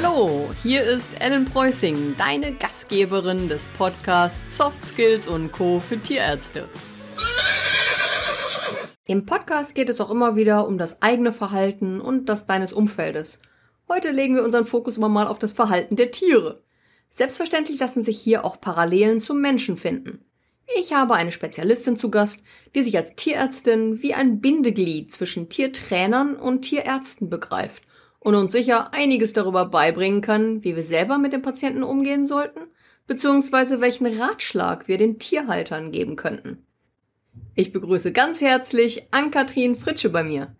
Hallo, hier ist Ellen Preußing, deine Gastgeberin des Podcasts Soft Skills und Co. für Tierärzte. Im Podcast geht es auch immer wieder um das eigene Verhalten und das deines Umfeldes. Heute legen wir unseren Fokus immer mal auf das Verhalten der Tiere. Selbstverständlich lassen sich hier auch Parallelen zum Menschen finden. Ich habe eine Spezialistin zu Gast, die sich als Tierärztin wie ein Bindeglied zwischen Tiertrainern und Tierärzten begreift und uns sicher einiges darüber beibringen kann, wie wir selber mit den Patienten umgehen sollten, beziehungsweise welchen Ratschlag wir den Tierhaltern geben könnten. Ich begrüße ganz herzlich Ann-Kathrin Fritsche bei mir.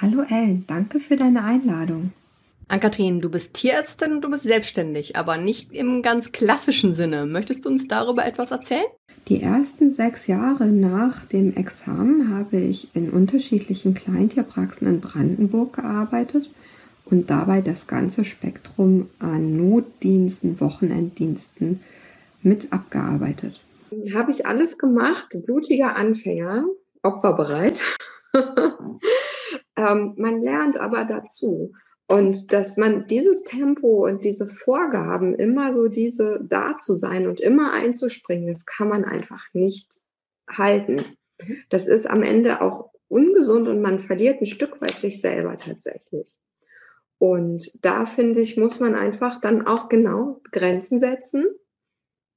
Hallo Ellen, danke für deine Einladung. Ann-Kathrin, du bist Tierärztin und du bist selbstständig, aber nicht im ganz klassischen Sinne. Möchtest du uns darüber etwas erzählen? Die ersten sechs Jahre nach dem Examen habe ich in unterschiedlichen Kleintierpraxen in Brandenburg gearbeitet und dabei das ganze Spektrum an Notdiensten, Wochenenddiensten mit abgearbeitet. Habe ich alles gemacht, blutiger Anfänger, opferbereit. ähm, man lernt aber dazu. Und dass man dieses Tempo und diese Vorgaben, immer so diese da zu sein und immer einzuspringen, das kann man einfach nicht halten. Mhm. Das ist am Ende auch ungesund und man verliert ein Stück weit sich selber tatsächlich. Und da finde ich, muss man einfach dann auch genau Grenzen setzen,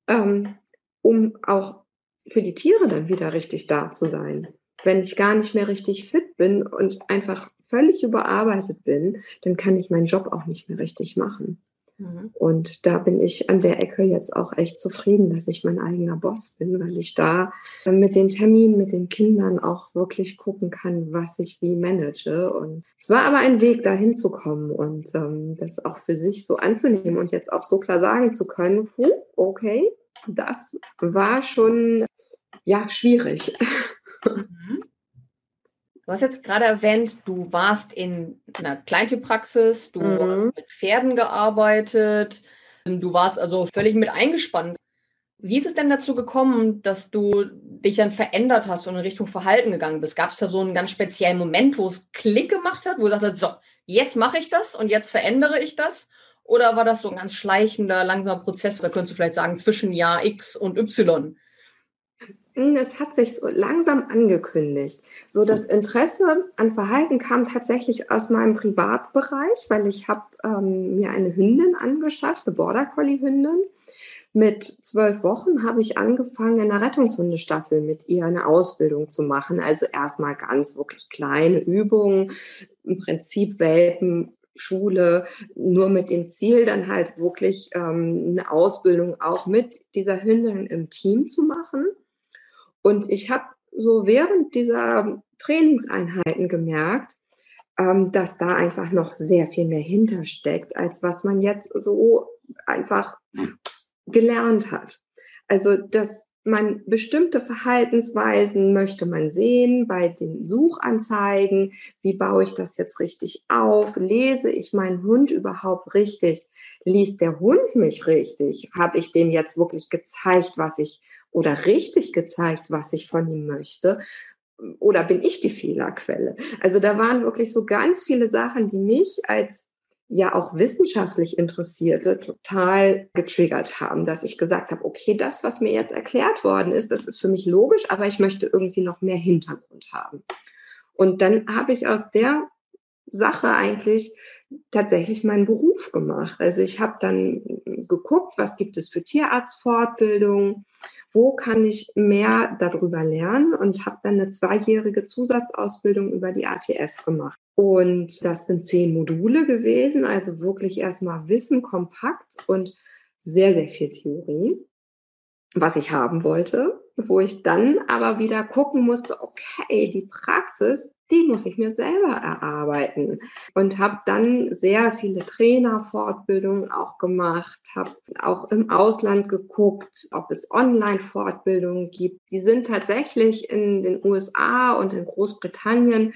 ähm, um auch für die Tiere dann wieder richtig da zu sein. Wenn ich gar nicht mehr richtig fit bin und einfach völlig überarbeitet bin, dann kann ich meinen Job auch nicht mehr richtig machen. Mhm. Und da bin ich an der Ecke jetzt auch echt zufrieden, dass ich mein eigener Boss bin, weil ich da mit den Terminen, mit den Kindern auch wirklich gucken kann, was ich wie manage. Und es war aber ein Weg, dahin zu kommen und ähm, das auch für sich so anzunehmen und jetzt auch so klar sagen zu können, okay, das war schon ja schwierig. Mhm. Du hast jetzt gerade erwähnt, du warst in einer Kleintierpraxis, du mhm. hast mit Pferden gearbeitet, du warst also völlig mit eingespannt. Wie ist es denn dazu gekommen, dass du dich dann verändert hast und in Richtung Verhalten gegangen bist? Gab es da so einen ganz speziellen Moment, wo es Klick gemacht hat, wo du sagst, so, jetzt mache ich das und jetzt verändere ich das? Oder war das so ein ganz schleichender, langsamer Prozess? Da könntest du vielleicht sagen, zwischen Jahr X und Y. Hm, es hat sich so langsam angekündigt. So das Interesse an Verhalten kam tatsächlich aus meinem Privatbereich, weil ich habe ähm, mir eine Hündin angeschafft, eine Border Collie Hündin. Mit zwölf Wochen habe ich angefangen, in der Rettungshundestaffel mit ihr eine Ausbildung zu machen. Also erstmal ganz wirklich kleine Übungen, im Prinzip Welpen, Schule, nur mit dem Ziel, dann halt wirklich ähm, eine Ausbildung auch mit dieser Hündin im Team zu machen. Und ich habe so während dieser Trainingseinheiten gemerkt, ähm, dass da einfach noch sehr viel mehr hintersteckt, als was man jetzt so einfach gelernt hat. Also, dass man bestimmte Verhaltensweisen möchte man sehen bei den Suchanzeigen. Wie baue ich das jetzt richtig auf? Lese ich meinen Hund überhaupt richtig? Liest der Hund mich richtig? Habe ich dem jetzt wirklich gezeigt, was ich oder richtig gezeigt, was ich von ihm möchte? Oder bin ich die Fehlerquelle? Also da waren wirklich so ganz viele Sachen, die mich als ja auch wissenschaftlich Interessierte total getriggert haben, dass ich gesagt habe, okay, das, was mir jetzt erklärt worden ist, das ist für mich logisch, aber ich möchte irgendwie noch mehr Hintergrund haben. Und dann habe ich aus der Sache eigentlich tatsächlich meinen Beruf gemacht. Also ich habe dann geguckt, was gibt es für Tierarztfortbildungen, wo kann ich mehr darüber lernen und habe dann eine zweijährige Zusatzausbildung über die ATF gemacht. Und das sind zehn Module gewesen, also wirklich erstmal Wissen kompakt und sehr, sehr viel Theorie, was ich haben wollte, wo ich dann aber wieder gucken musste, okay, die Praxis, die muss ich mir selber erarbeiten und habe dann sehr viele Trainerfortbildungen auch gemacht, habe auch im Ausland geguckt, ob es Online-Fortbildungen gibt. Die sind tatsächlich in den USA und in Großbritannien.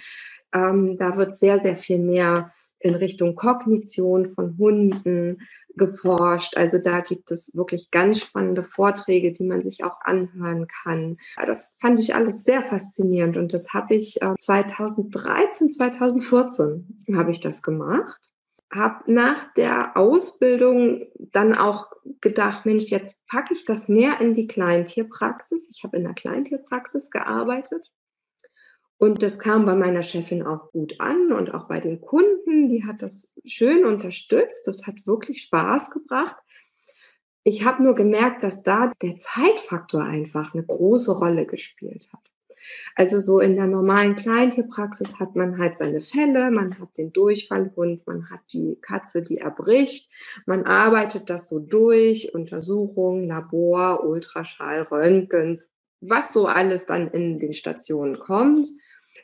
Ähm, da wird sehr, sehr viel mehr in Richtung Kognition von Hunden, geforscht. Also da gibt es wirklich ganz spannende Vorträge, die man sich auch anhören kann. Das fand ich alles sehr faszinierend und das habe ich 2013, äh, 2014 habe ich das gemacht. habe nach der Ausbildung dann auch gedacht, Mensch, jetzt packe ich das mehr in die Kleintierpraxis. Ich habe in der Kleintierpraxis gearbeitet und das kam bei meiner Chefin auch gut an und auch bei den Kunden. Die hat das schön unterstützt. Das hat wirklich Spaß gebracht. Ich habe nur gemerkt, dass da der Zeitfaktor einfach eine große Rolle gespielt hat. Also so in der normalen Kleintierpraxis hat man halt seine Fälle, man hat den Durchfallhund, man hat die Katze, die erbricht, man arbeitet das so durch, Untersuchung, Labor, Ultraschall, Röntgen, was so alles dann in den Stationen kommt.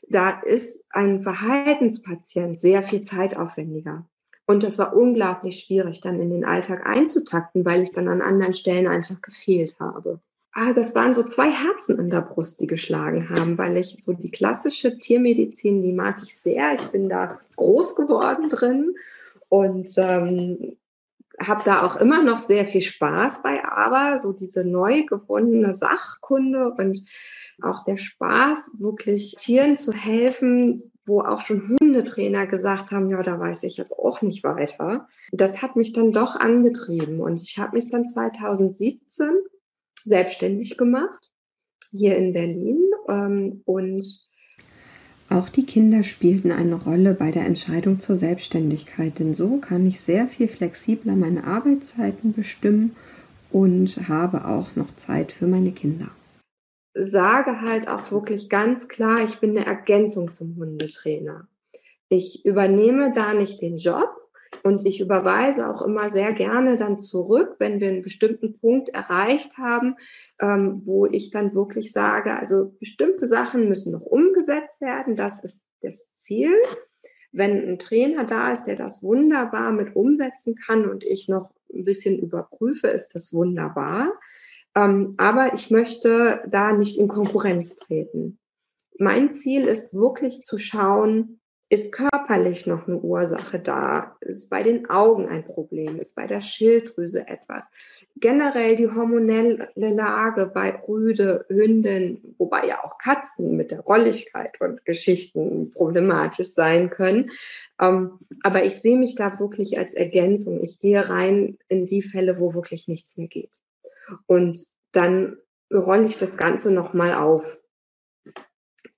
Da ist ein Verhaltenspatient sehr viel zeitaufwendiger. Und das war unglaublich schwierig, dann in den Alltag einzutakten, weil ich dann an anderen Stellen einfach gefehlt habe ah, das waren so zwei Herzen in der Brust, die geschlagen haben, weil ich so die klassische Tiermedizin, die mag ich sehr. Ich bin da groß geworden drin und ähm, habe da auch immer noch sehr viel Spaß bei, aber so diese neu gewonnene Sachkunde und auch der Spaß, wirklich Tieren zu helfen, wo auch schon Hundetrainer gesagt haben, ja, da weiß ich jetzt auch nicht weiter. Das hat mich dann doch angetrieben und ich habe mich dann 2017 selbstständig gemacht, hier in Berlin. Ähm, und auch die Kinder spielten eine Rolle bei der Entscheidung zur Selbstständigkeit, denn so kann ich sehr viel flexibler meine Arbeitszeiten bestimmen und habe auch noch Zeit für meine Kinder. Sage halt auch wirklich ganz klar, ich bin eine Ergänzung zum Hundetrainer. Ich übernehme da nicht den Job, und ich überweise auch immer sehr gerne dann zurück, wenn wir einen bestimmten Punkt erreicht haben, ähm, wo ich dann wirklich sage, also bestimmte Sachen müssen noch umgesetzt werden. Das ist das Ziel. Wenn ein Trainer da ist, der das wunderbar mit umsetzen kann und ich noch ein bisschen überprüfe, ist das wunderbar. Ähm, aber ich möchte da nicht in Konkurrenz treten. Mein Ziel ist wirklich zu schauen, ist körperlich noch eine Ursache da? Ist bei den Augen ein Problem? Ist bei der Schilddrüse etwas? Generell die hormonelle Lage bei Rüde, Hündin, wobei ja auch Katzen mit der Rolligkeit und Geschichten problematisch sein können. Ähm, aber ich sehe mich da wirklich als Ergänzung. Ich gehe rein in die Fälle, wo wirklich nichts mehr geht. Und dann rolle ich das Ganze nochmal auf.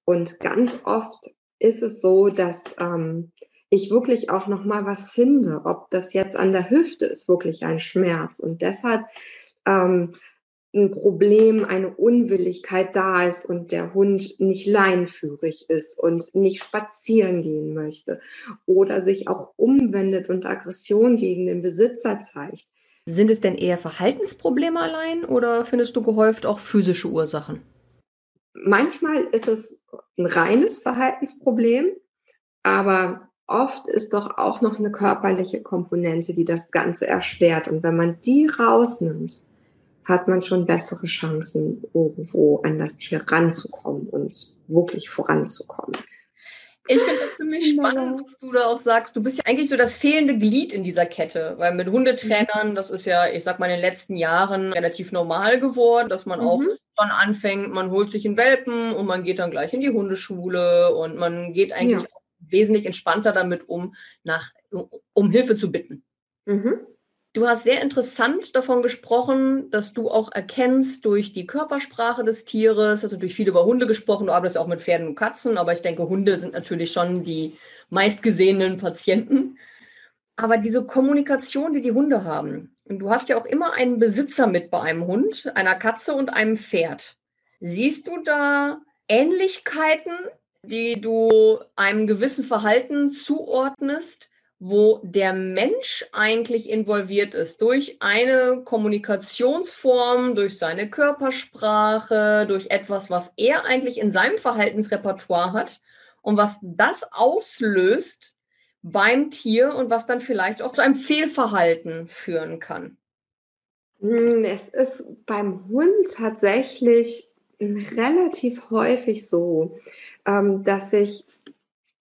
Und ganz oft ist es so, dass ähm, ich wirklich auch noch mal was finde, ob das jetzt an der Hüfte ist, wirklich ein Schmerz und deshalb ähm, ein Problem, eine Unwilligkeit da ist und der Hund nicht leinführig ist und nicht spazieren gehen möchte oder sich auch umwendet und Aggression gegen den Besitzer zeigt. Sind es denn eher Verhaltensprobleme allein oder findest du gehäuft auch physische Ursachen? Manchmal ist es ein reines Verhaltensproblem, aber oft ist doch auch noch eine körperliche Komponente, die das Ganze erschwert. Und wenn man die rausnimmt, hat man schon bessere Chancen, irgendwo an das Tier ranzukommen und wirklich voranzukommen. Ich finde das ziemlich spannend, was du da auch sagst. Du bist ja eigentlich so das fehlende Glied in dieser Kette, weil mit Hundetrainern, das ist ja, ich sag mal, in den letzten Jahren relativ normal geworden, dass man mhm. auch schon anfängt, man holt sich einen Welpen und man geht dann gleich in die Hundeschule und man geht eigentlich ja. wesentlich entspannter damit um, nach, um Hilfe zu bitten. Mhm. Du hast sehr interessant davon gesprochen, dass du auch erkennst durch die Körpersprache des Tieres, also durch viel über Hunde gesprochen, du arbeitest auch mit Pferden und Katzen, aber ich denke, Hunde sind natürlich schon die meistgesehenen Patienten. Aber diese Kommunikation, die die Hunde haben, und du hast ja auch immer einen Besitzer mit bei einem Hund, einer Katze und einem Pferd. Siehst du da Ähnlichkeiten, die du einem gewissen Verhalten zuordnest? wo der Mensch eigentlich involviert ist durch eine Kommunikationsform, durch seine Körpersprache, durch etwas, was er eigentlich in seinem Verhaltensrepertoire hat und was das auslöst beim Tier und was dann vielleicht auch zu einem Fehlverhalten führen kann. Hm, es ist beim Hund tatsächlich relativ häufig so, ähm, dass sich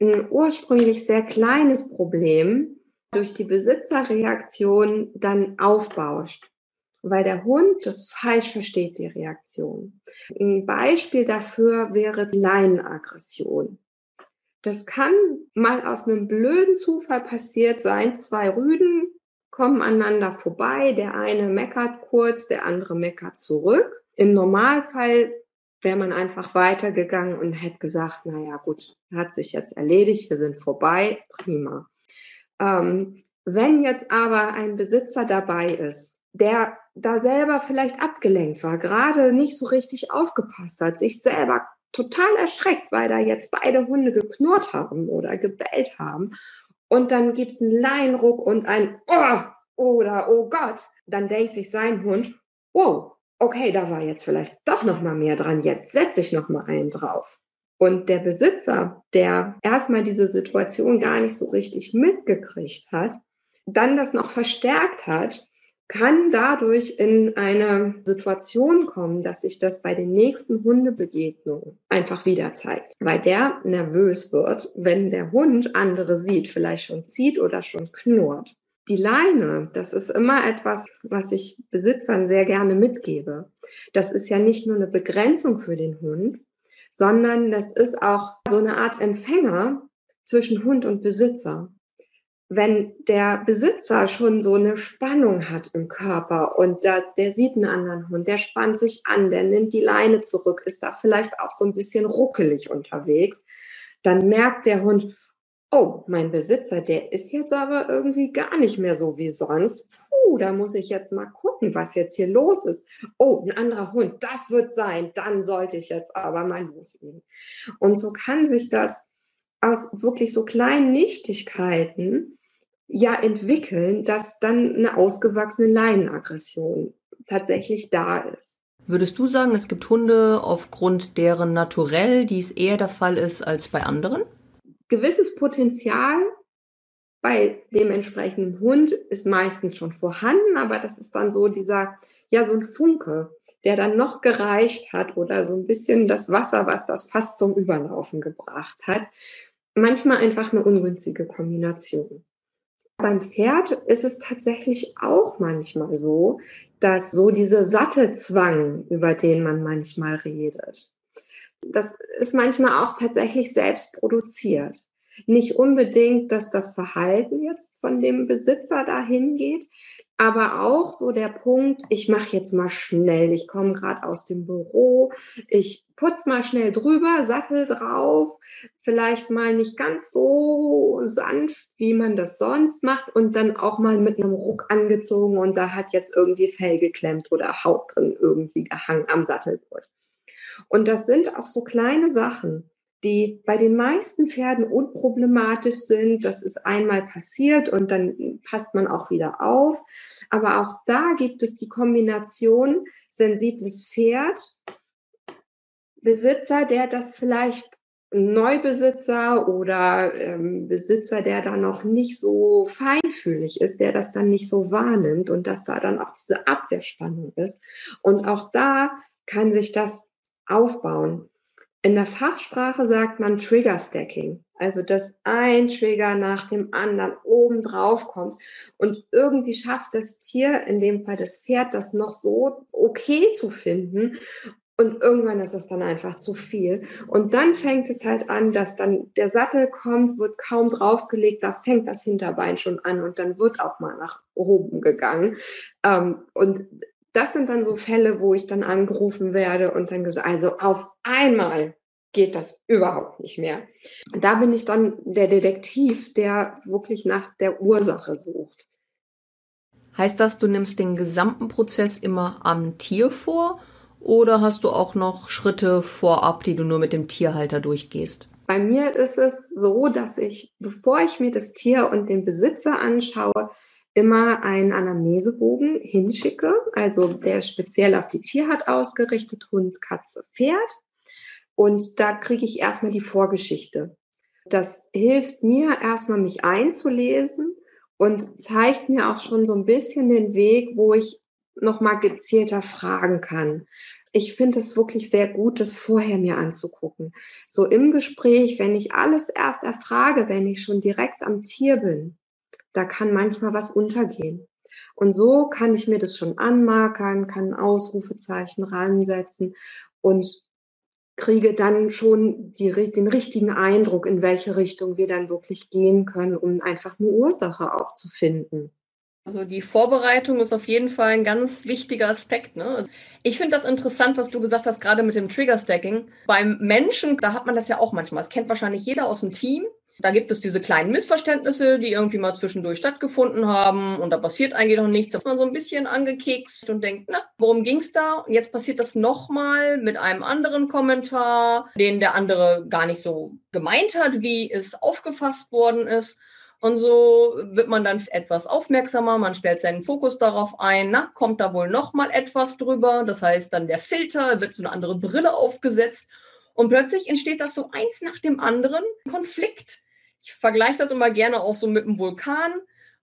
ein ursprünglich sehr kleines Problem durch die Besitzerreaktion dann aufbauscht, weil der Hund das falsch versteht, die Reaktion. Ein Beispiel dafür wäre die Leinenaggression. Das kann mal aus einem blöden Zufall passiert sein. Zwei Rüden kommen aneinander vorbei. Der eine meckert kurz, der andere meckert zurück. Im Normalfall wäre man einfach weitergegangen und hätte gesagt, naja gut, hat sich jetzt erledigt, wir sind vorbei, prima. Ähm, wenn jetzt aber ein Besitzer dabei ist, der da selber vielleicht abgelenkt war, gerade nicht so richtig aufgepasst hat, sich selber total erschreckt, weil da jetzt beide Hunde geknurrt haben oder gebellt haben. Und dann gibt es einen Leinruck und ein Oh oder Oh Gott. Dann denkt sich sein Hund, wow, okay, da war jetzt vielleicht doch noch mal mehr dran. Jetzt setze ich noch mal einen drauf. Und der Besitzer, der erstmal diese Situation gar nicht so richtig mitgekriegt hat, dann das noch verstärkt hat, kann dadurch in eine Situation kommen, dass sich das bei den nächsten Hundebegegnungen einfach wieder zeigt, weil der nervös wird, wenn der Hund andere sieht, vielleicht schon zieht oder schon knurrt. Die Leine, das ist immer etwas, was ich Besitzern sehr gerne mitgebe. Das ist ja nicht nur eine Begrenzung für den Hund, sondern das ist auch so eine Art Empfänger zwischen Hund und Besitzer wenn der Besitzer schon so eine Spannung hat im Körper und der, der sieht einen anderen Hund, der spannt sich an, der nimmt die Leine zurück, ist da vielleicht auch so ein bisschen ruckelig unterwegs, dann merkt der Hund, oh, mein Besitzer, der ist jetzt aber irgendwie gar nicht mehr so wie sonst. Puh, da muss ich jetzt mal gucken, was jetzt hier los ist. Oh, ein anderer Hund, das wird sein, dann sollte ich jetzt aber mal loslegen. Und so kann sich das aus wirklich so kleinen Nichtigkeiten ja entwickeln, dass dann eine ausgewachsene Leinenaggression tatsächlich da ist. Würdest du sagen, es gibt Hunde aufgrund deren Naturell, dies eher der Fall ist als bei anderen? Gewisses Potenzial bei dem entsprechenden Hund ist meistens schon vorhanden, aber das ist dann so dieser, ja, so ein Funke, der dann noch gereicht hat oder so ein bisschen das Wasser, was das fast zum Überlaufen gebracht hat. Manchmal einfach eine ungünstige Kombination. Beim Pferd ist es tatsächlich auch manchmal so, dass so dieser Sattelzwang, über den man manchmal redet, das ist manchmal auch tatsächlich selbst produziert. Nicht unbedingt, dass das Verhalten jetzt von dem Besitzer dahin geht, aber auch so der Punkt, ich mache jetzt mal schnell, ich komme gerade aus dem Büro, ich putz mal schnell drüber, Sattel drauf, vielleicht mal nicht ganz so sanft, wie man das sonst macht und dann auch mal mit einem Ruck angezogen und da hat jetzt irgendwie Fell geklemmt oder Haut drin irgendwie gehangen am Sattelgurt. Und das sind auch so kleine Sachen, die bei den meisten Pferden unproblematisch sind. Das ist einmal passiert und dann passt man auch wieder auf. Aber auch da gibt es die Kombination sensibles Pferd, Besitzer, der das vielleicht Neubesitzer oder ähm, Besitzer, der da noch nicht so feinfühlig ist, der das dann nicht so wahrnimmt und dass da dann auch diese Abwehrspannung ist. Und auch da kann sich das aufbauen. In der Fachsprache sagt man Trigger Stacking, also dass ein Trigger nach dem anderen oben drauf kommt und irgendwie schafft das Tier, in dem Fall das Pferd, das noch so okay zu finden und irgendwann ist es dann einfach zu viel. Und dann fängt es halt an, dass dann der Sattel kommt, wird kaum draufgelegt, da fängt das Hinterbein schon an und dann wird auch mal nach oben gegangen. Ähm, und das sind dann so Fälle, wo ich dann angerufen werde und dann gesagt, also auf einmal geht das überhaupt nicht mehr. Da bin ich dann der Detektiv, der wirklich nach der Ursache sucht. Heißt das, du nimmst den gesamten Prozess immer am Tier vor oder hast du auch noch Schritte vorab, die du nur mit dem Tierhalter durchgehst? Bei mir ist es so, dass ich, bevor ich mir das Tier und den Besitzer anschaue, immer einen Anamnesebogen hinschicke, also der speziell auf die Tierart ausgerichtet, Hund, Katze, Pferd. Und da kriege ich erstmal die Vorgeschichte. Das hilft mir erstmal, mich einzulesen und zeigt mir auch schon so ein bisschen den Weg, wo ich nochmal gezielter fragen kann. Ich finde es wirklich sehr gut, das vorher mir anzugucken. So im Gespräch, wenn ich alles erst erfrage, wenn ich schon direkt am Tier bin, da kann manchmal was untergehen. Und so kann ich mir das schon anmarkern, kann Ausrufezeichen ransetzen und kriege dann schon die, den richtigen Eindruck, in welche Richtung wir dann wirklich gehen können, um einfach eine Ursache auch zu finden. Also die Vorbereitung ist auf jeden Fall ein ganz wichtiger Aspekt. Ne? Also ich finde das interessant, was du gesagt hast, gerade mit dem Trigger-Stacking. Beim Menschen, da hat man das ja auch manchmal. Das kennt wahrscheinlich jeder aus dem Team. Da gibt es diese kleinen Missverständnisse, die irgendwie mal zwischendurch stattgefunden haben und da passiert eigentlich noch nichts. Da ist man so ein bisschen angekekst und denkt, na, worum ging es da? Und jetzt passiert das nochmal mit einem anderen Kommentar, den der andere gar nicht so gemeint hat, wie es aufgefasst worden ist. Und so wird man dann etwas aufmerksamer, man stellt seinen Fokus darauf ein, na, kommt da wohl noch mal etwas drüber. Das heißt, dann der Filter wird so eine andere Brille aufgesetzt und plötzlich entsteht das so eins nach dem anderen Konflikt. Ich vergleiche das immer gerne auch so mit einem Vulkan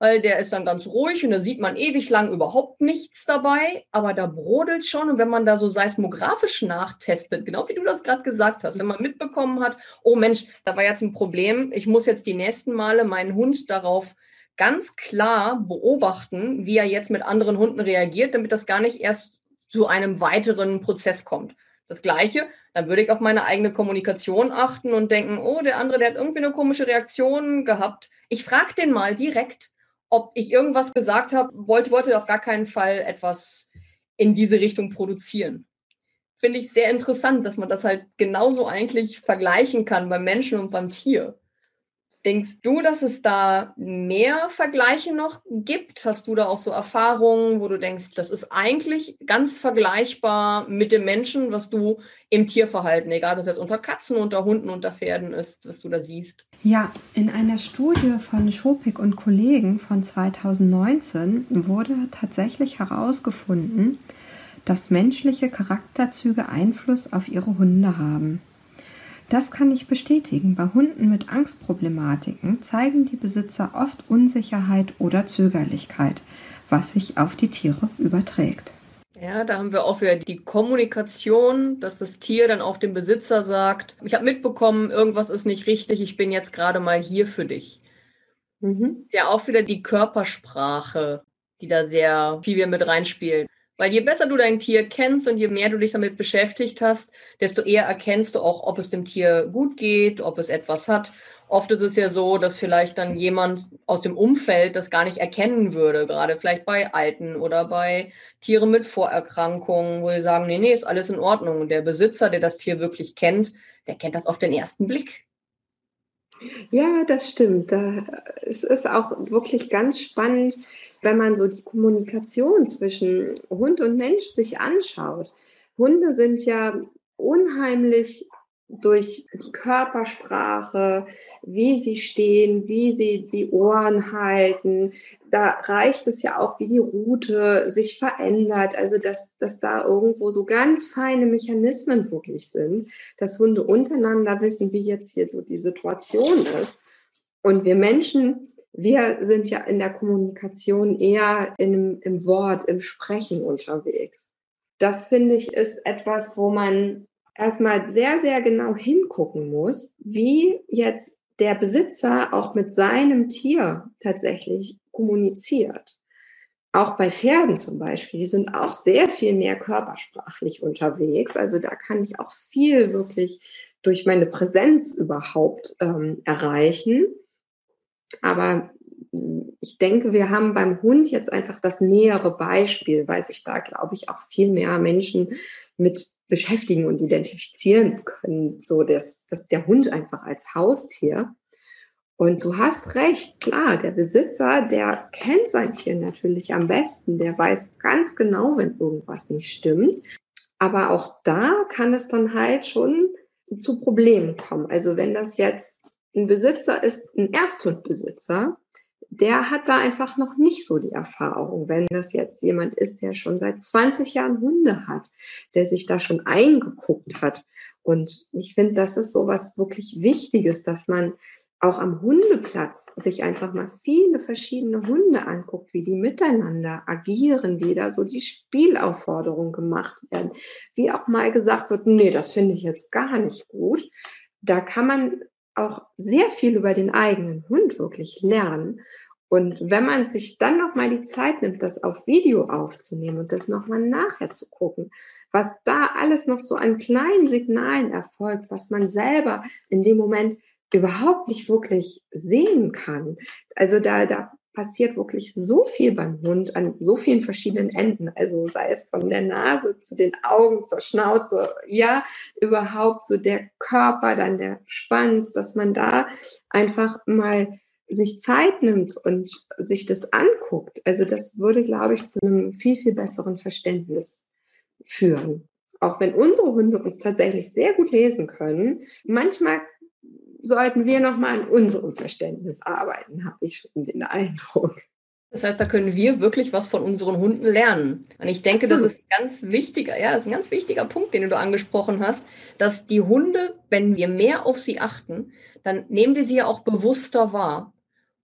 weil der ist dann ganz ruhig und da sieht man ewig lang überhaupt nichts dabei, aber da brodelt schon und wenn man da so seismografisch nachtestet, genau wie du das gerade gesagt hast, wenn man mitbekommen hat, oh Mensch, da war jetzt ein Problem, ich muss jetzt die nächsten Male meinen Hund darauf ganz klar beobachten, wie er jetzt mit anderen Hunden reagiert, damit das gar nicht erst zu einem weiteren Prozess kommt. Das Gleiche, dann würde ich auf meine eigene Kommunikation achten und denken, oh, der andere, der hat irgendwie eine komische Reaktion gehabt. Ich frage den mal direkt, ob ich irgendwas gesagt habe, wollte, wollte auf gar keinen Fall etwas in diese Richtung produzieren. Finde ich sehr interessant, dass man das halt genauso eigentlich vergleichen kann beim Menschen und beim Tier. Denkst du, dass es da mehr Vergleiche noch gibt? Hast du da auch so Erfahrungen, wo du denkst, das ist eigentlich ganz vergleichbar mit dem Menschen, was du im Tierverhalten, egal ob es jetzt unter Katzen, unter Hunden, unter Pferden ist, was du da siehst? Ja, in einer Studie von Schopik und Kollegen von 2019 wurde tatsächlich herausgefunden, dass menschliche Charakterzüge Einfluss auf ihre Hunde haben. Das kann ich bestätigen. Bei Hunden mit Angstproblematiken zeigen die Besitzer oft Unsicherheit oder Zögerlichkeit, was sich auf die Tiere überträgt. Ja, da haben wir auch wieder die Kommunikation, dass das Tier dann auch dem Besitzer sagt, ich habe mitbekommen, irgendwas ist nicht richtig, ich bin jetzt gerade mal hier für dich. Mhm. Ja, auch wieder die Körpersprache, die da sehr viel mit reinspielt. Weil je besser du dein Tier kennst und je mehr du dich damit beschäftigt hast, desto eher erkennst du auch, ob es dem Tier gut geht, ob es etwas hat. Oft ist es ja so, dass vielleicht dann jemand aus dem Umfeld das gar nicht erkennen würde, gerade vielleicht bei Alten oder bei Tieren mit Vorerkrankungen, wo sie sagen, nee, nee, ist alles in Ordnung. Und der Besitzer, der das Tier wirklich kennt, der kennt das auf den ersten Blick. Ja, das stimmt. Es ist auch wirklich ganz spannend, wenn man so die Kommunikation zwischen Hund und Mensch sich anschaut. Hunde sind ja unheimlich durch die Körpersprache, wie sie stehen, wie sie die Ohren halten. Da reicht es ja auch, wie die Route sich verändert. Also, dass, dass da irgendwo so ganz feine Mechanismen wirklich sind, dass Hunde untereinander wissen, wie jetzt hier so die Situation ist. Und wir Menschen wir sind ja in der Kommunikation eher in, im Wort, im Sprechen unterwegs. Das finde ich ist etwas, wo man erstmal sehr, sehr genau hingucken muss, wie jetzt der Besitzer auch mit seinem Tier tatsächlich kommuniziert. Auch bei Pferden zum Beispiel, die sind auch sehr viel mehr körpersprachlich unterwegs. Also da kann ich auch viel wirklich durch meine Präsenz überhaupt ähm, erreichen. Aber hm, ich denke, wir haben beim Hund jetzt einfach das nähere Beispiel, weil sich da, glaube ich, auch viel mehr Menschen mit beschäftigen und identifizieren können. So, dass, dass der Hund einfach als Haustier. Und du hast recht, klar, der Besitzer, der kennt sein Tier natürlich am besten. Der weiß ganz genau, wenn irgendwas nicht stimmt. Aber auch da kann es dann halt schon zu Problemen kommen. Also wenn das jetzt ein Besitzer ist, ein Ersthundbesitzer, der hat da einfach noch nicht so die Erfahrung. Wenn das jetzt jemand ist, der schon seit 20 Jahren Hunde hat, der sich da schon eingeguckt hat. Und ich finde, das ist so was wirklich Wichtiges, dass man auch am Hundeplatz sich einfach mal viele verschiedene Hunde anguckt, wie die miteinander agieren, wie da so die Spielaufforderungen gemacht werden, wie auch mal gesagt wird, nee, das finde ich jetzt gar nicht gut. Da kann man auch sehr viel über den eigenen Hund wirklich lernen Und wenn man sich dann nochmal die Zeit nimmt, das auf Video aufzunehmen und das nochmal nachher zu gucken, was da alles noch so an kleinen Signalen erfolgt, was man selber in dem Moment überhaupt nicht wirklich sehen kann. Also da, da passiert wirklich so viel beim Hund an so vielen verschiedenen Enden. Also sei es von der Nase zu den Augen, zur Schnauze, ja, überhaupt so der Körper, dann der Schwanz, dass man da einfach mal sich Zeit nimmt und sich das anguckt, also das würde, glaube ich, zu einem viel, viel besseren Verständnis führen. Auch wenn unsere Hunde uns tatsächlich sehr gut lesen können, manchmal sollten wir nochmal an unserem Verständnis arbeiten, habe ich schon den Eindruck. Das heißt, da können wir wirklich was von unseren Hunden lernen. Und ich denke, das ist ein ganz wichtiger, ja, das ist ein ganz wichtiger Punkt, den du angesprochen hast, dass die Hunde, wenn wir mehr auf sie achten, dann nehmen wir sie ja auch bewusster wahr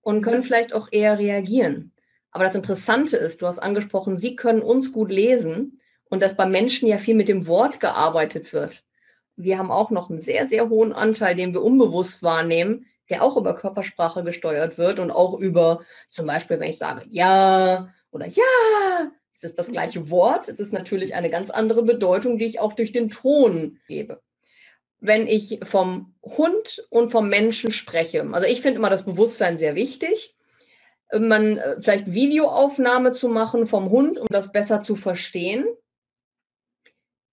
und können vielleicht auch eher reagieren. Aber das Interessante ist, du hast angesprochen, sie können uns gut lesen und dass beim Menschen ja viel mit dem Wort gearbeitet wird. Wir haben auch noch einen sehr, sehr hohen Anteil, den wir unbewusst wahrnehmen, der auch über Körpersprache gesteuert wird und auch über zum Beispiel, wenn ich sage ja oder ja, es ist das gleiche Wort, es ist natürlich eine ganz andere Bedeutung, die ich auch durch den Ton gebe wenn ich vom Hund und vom Menschen spreche. Also ich finde immer das Bewusstsein sehr wichtig. Man äh, vielleicht Videoaufnahme zu machen vom Hund, um das besser zu verstehen.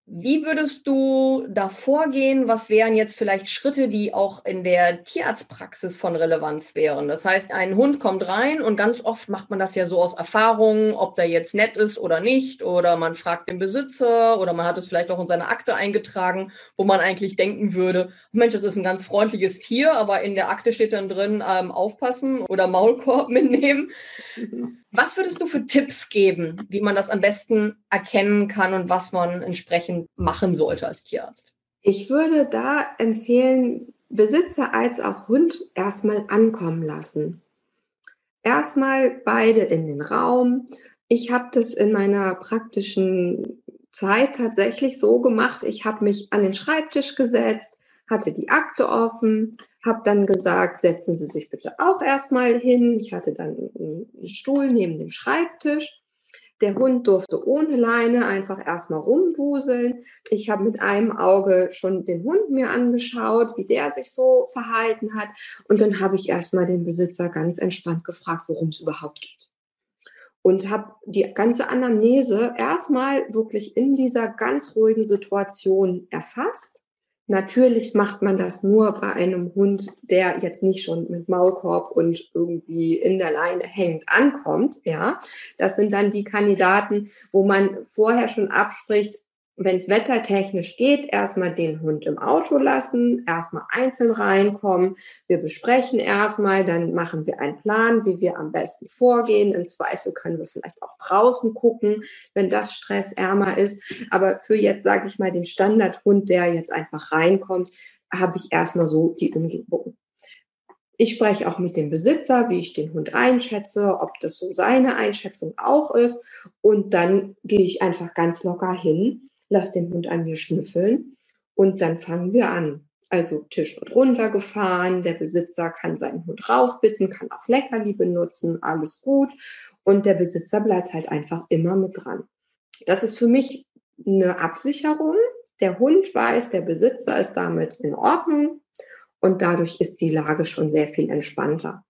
Wie würdest du da vorgehen? Was wären jetzt vielleicht Schritte, die auch in der Tierarztpraxis von Relevanz wären? Das heißt, ein Hund kommt rein und ganz oft macht man das ja so aus Erfahrung, ob der jetzt nett ist oder nicht, oder man fragt den Besitzer oder man hat es vielleicht auch in seine Akte eingetragen, wo man eigentlich denken würde, Mensch, das ist ein ganz freundliches Tier, aber in der Akte steht dann drin, ähm, aufpassen oder Maulkorb mitnehmen. Mhm. Was würdest du für Tipps geben, wie man das am besten erkennen kann und was man entsprechend machen sollte als Tierarzt? Ich würde da empfehlen, Besitzer als auch Hund erstmal ankommen lassen. Erstmal beide in den Raum. Ich habe das in meiner praktischen Zeit tatsächlich so gemacht. Ich habe mich an den Schreibtisch gesetzt, hatte die Akte offen, habe dann gesagt, setzen Sie sich bitte auch erstmal hin. Ich hatte dann einen Stuhl neben dem Schreibtisch. Der Hund durfte ohne Leine einfach erstmal rumwuseln. Ich habe mit einem Auge schon den Hund mir angeschaut, wie der sich so verhalten hat. Und dann habe ich erstmal den Besitzer ganz entspannt gefragt, worum es überhaupt geht. Und habe die ganze Anamnese erstmal wirklich in dieser ganz ruhigen Situation erfasst Natürlich macht man das nur bei einem Hund, der jetzt nicht schon mit Maulkorb und irgendwie in der Leine hängt ankommt. Ja, das sind dann die Kandidaten, wo man vorher schon abspricht, wenn es wettertechnisch geht, erstmal den Hund im Auto lassen, erstmal einzeln reinkommen. Wir besprechen erstmal, dann machen wir einen Plan, wie wir am besten vorgehen. Im Zweifel können wir vielleicht auch draußen gucken, wenn das stressärmer ist. Aber für jetzt, sage ich mal, den Standardhund, der jetzt einfach reinkommt, habe ich erstmal so die Umgebung. Ich spreche auch mit dem Besitzer, wie ich den Hund einschätze, ob das so seine Einschätzung auch ist. Und dann gehe ich einfach ganz locker hin lass den Hund an mir schnüffeln und dann fangen wir an. Also Tisch wird runtergefahren, der Besitzer kann seinen Hund raufbitten, kann auch Leckerli benutzen, alles gut. Und der Besitzer bleibt halt einfach immer mit dran. Das ist für mich eine Absicherung. Der Hund weiß, der Besitzer ist damit in Ordnung und dadurch ist die Lage schon sehr viel entspannter.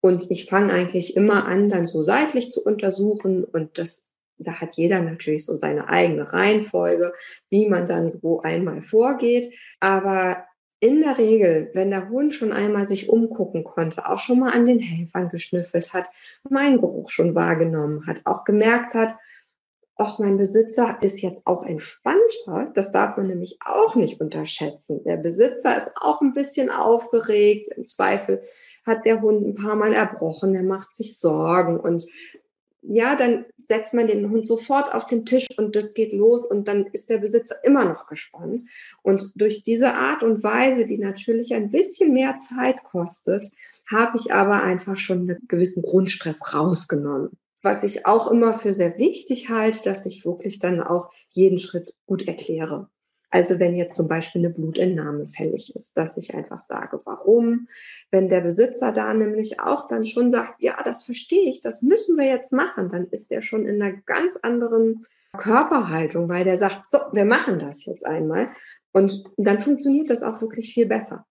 Und ich fange eigentlich immer an, dann so seitlich zu untersuchen und das da hat jeder natürlich so seine eigene Reihenfolge, wie man dann so einmal vorgeht. Aber in der Regel, wenn der Hund schon einmal sich umgucken konnte, auch schon mal an den Helfern geschnüffelt hat, meinen Geruch schon wahrgenommen hat, auch gemerkt hat, ach, mein Besitzer ist jetzt auch entspannter. Das darf man nämlich auch nicht unterschätzen. Der Besitzer ist auch ein bisschen aufgeregt. Im Zweifel hat der Hund ein paar Mal erbrochen. Der macht sich Sorgen und ja, dann setzt man den Hund sofort auf den Tisch und das geht los und dann ist der Besitzer immer noch gespannt. Und durch diese Art und Weise, die natürlich ein bisschen mehr Zeit kostet, habe ich aber einfach schon einen gewissen Grundstress rausgenommen. Was ich auch immer für sehr wichtig halte, dass ich wirklich dann auch jeden Schritt gut erkläre. Also wenn jetzt zum Beispiel eine Blutentnahme fällig ist, dass ich einfach sage, warum. Wenn der Besitzer da nämlich auch dann schon sagt, ja, das verstehe ich, das müssen wir jetzt machen, dann ist der schon in einer ganz anderen Körperhaltung, weil der sagt, so, wir machen das jetzt einmal. Und dann funktioniert das auch wirklich viel besser